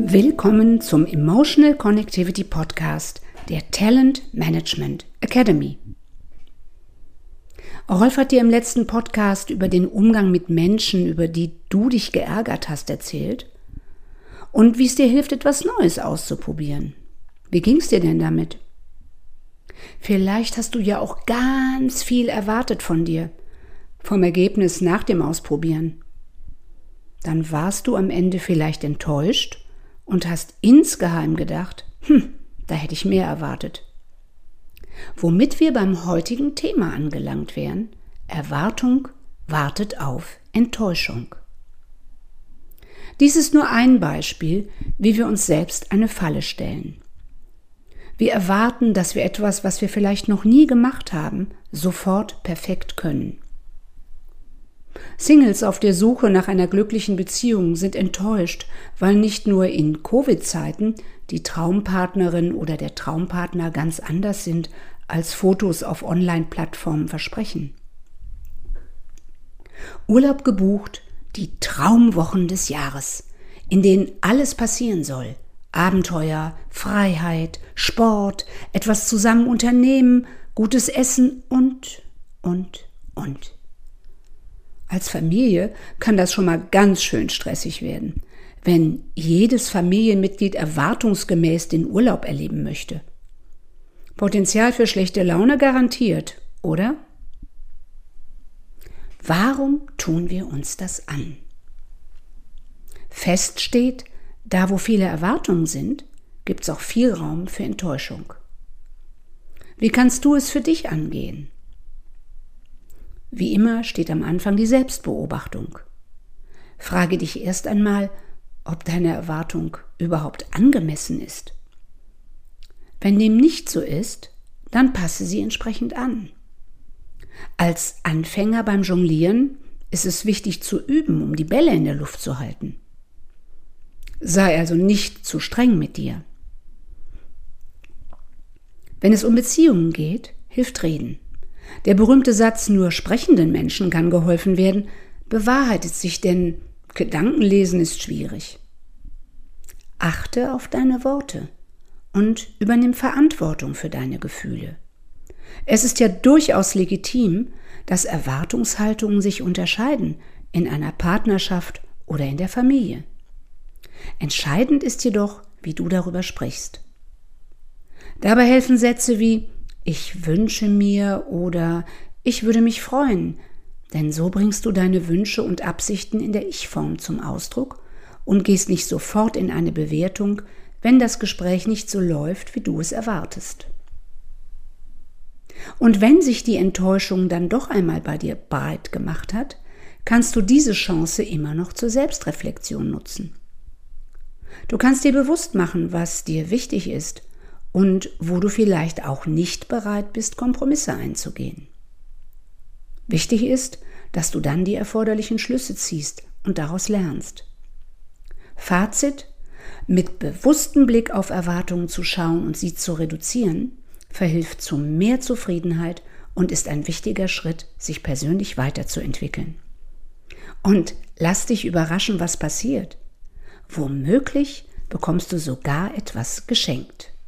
Willkommen zum Emotional Connectivity Podcast der Talent Management Academy. Rolf hat dir im letzten Podcast über den Umgang mit Menschen, über die du dich geärgert hast, erzählt und wie es dir hilft, etwas Neues auszuprobieren. Wie ging es dir denn damit? Vielleicht hast du ja auch ganz viel erwartet von dir, vom Ergebnis nach dem Ausprobieren. Dann warst du am Ende vielleicht enttäuscht und hast insgeheim gedacht, hm, da hätte ich mehr erwartet. Womit wir beim heutigen Thema angelangt wären, Erwartung wartet auf Enttäuschung. Dies ist nur ein Beispiel, wie wir uns selbst eine Falle stellen. Wir erwarten, dass wir etwas, was wir vielleicht noch nie gemacht haben, sofort perfekt können. Singles auf der Suche nach einer glücklichen Beziehung sind enttäuscht, weil nicht nur in Covid-Zeiten die Traumpartnerin oder der Traumpartner ganz anders sind, als Fotos auf Online-Plattformen versprechen. Urlaub gebucht, die Traumwochen des Jahres, in denen alles passieren soll. Abenteuer, Freiheit, Sport, etwas zusammen unternehmen, gutes Essen und, und, und. Als Familie kann das schon mal ganz schön stressig werden, wenn jedes Familienmitglied erwartungsgemäß den Urlaub erleben möchte. Potenzial für schlechte Laune garantiert, oder? Warum tun wir uns das an? Fest steht, da wo viele Erwartungen sind, gibt es auch viel Raum für Enttäuschung. Wie kannst du es für dich angehen? Wie immer steht am Anfang die Selbstbeobachtung. Frage dich erst einmal, ob deine Erwartung überhaupt angemessen ist. Wenn dem nicht so ist, dann passe sie entsprechend an. Als Anfänger beim Jonglieren ist es wichtig zu üben, um die Bälle in der Luft zu halten. Sei also nicht zu streng mit dir. Wenn es um Beziehungen geht, hilft Reden. Der berühmte Satz nur sprechenden Menschen kann geholfen werden, bewahrheitet sich, denn Gedankenlesen ist schwierig. Achte auf deine Worte und übernimm Verantwortung für deine Gefühle. Es ist ja durchaus legitim, dass Erwartungshaltungen sich unterscheiden in einer Partnerschaft oder in der Familie. Entscheidend ist jedoch, wie du darüber sprichst. Dabei helfen Sätze wie ich wünsche mir oder ich würde mich freuen, denn so bringst du deine Wünsche und Absichten in der Ich-Form zum Ausdruck und gehst nicht sofort in eine Bewertung, wenn das Gespräch nicht so läuft, wie du es erwartest. Und wenn sich die Enttäuschung dann doch einmal bei dir breit gemacht hat, kannst du diese Chance immer noch zur Selbstreflexion nutzen. Du kannst dir bewusst machen, was dir wichtig ist und wo du vielleicht auch nicht bereit bist, Kompromisse einzugehen. Wichtig ist, dass du dann die erforderlichen Schlüsse ziehst und daraus lernst. Fazit, mit bewusstem Blick auf Erwartungen zu schauen und sie zu reduzieren, verhilft zu mehr Zufriedenheit und ist ein wichtiger Schritt, sich persönlich weiterzuentwickeln. Und lass dich überraschen, was passiert. Womöglich bekommst du sogar etwas geschenkt.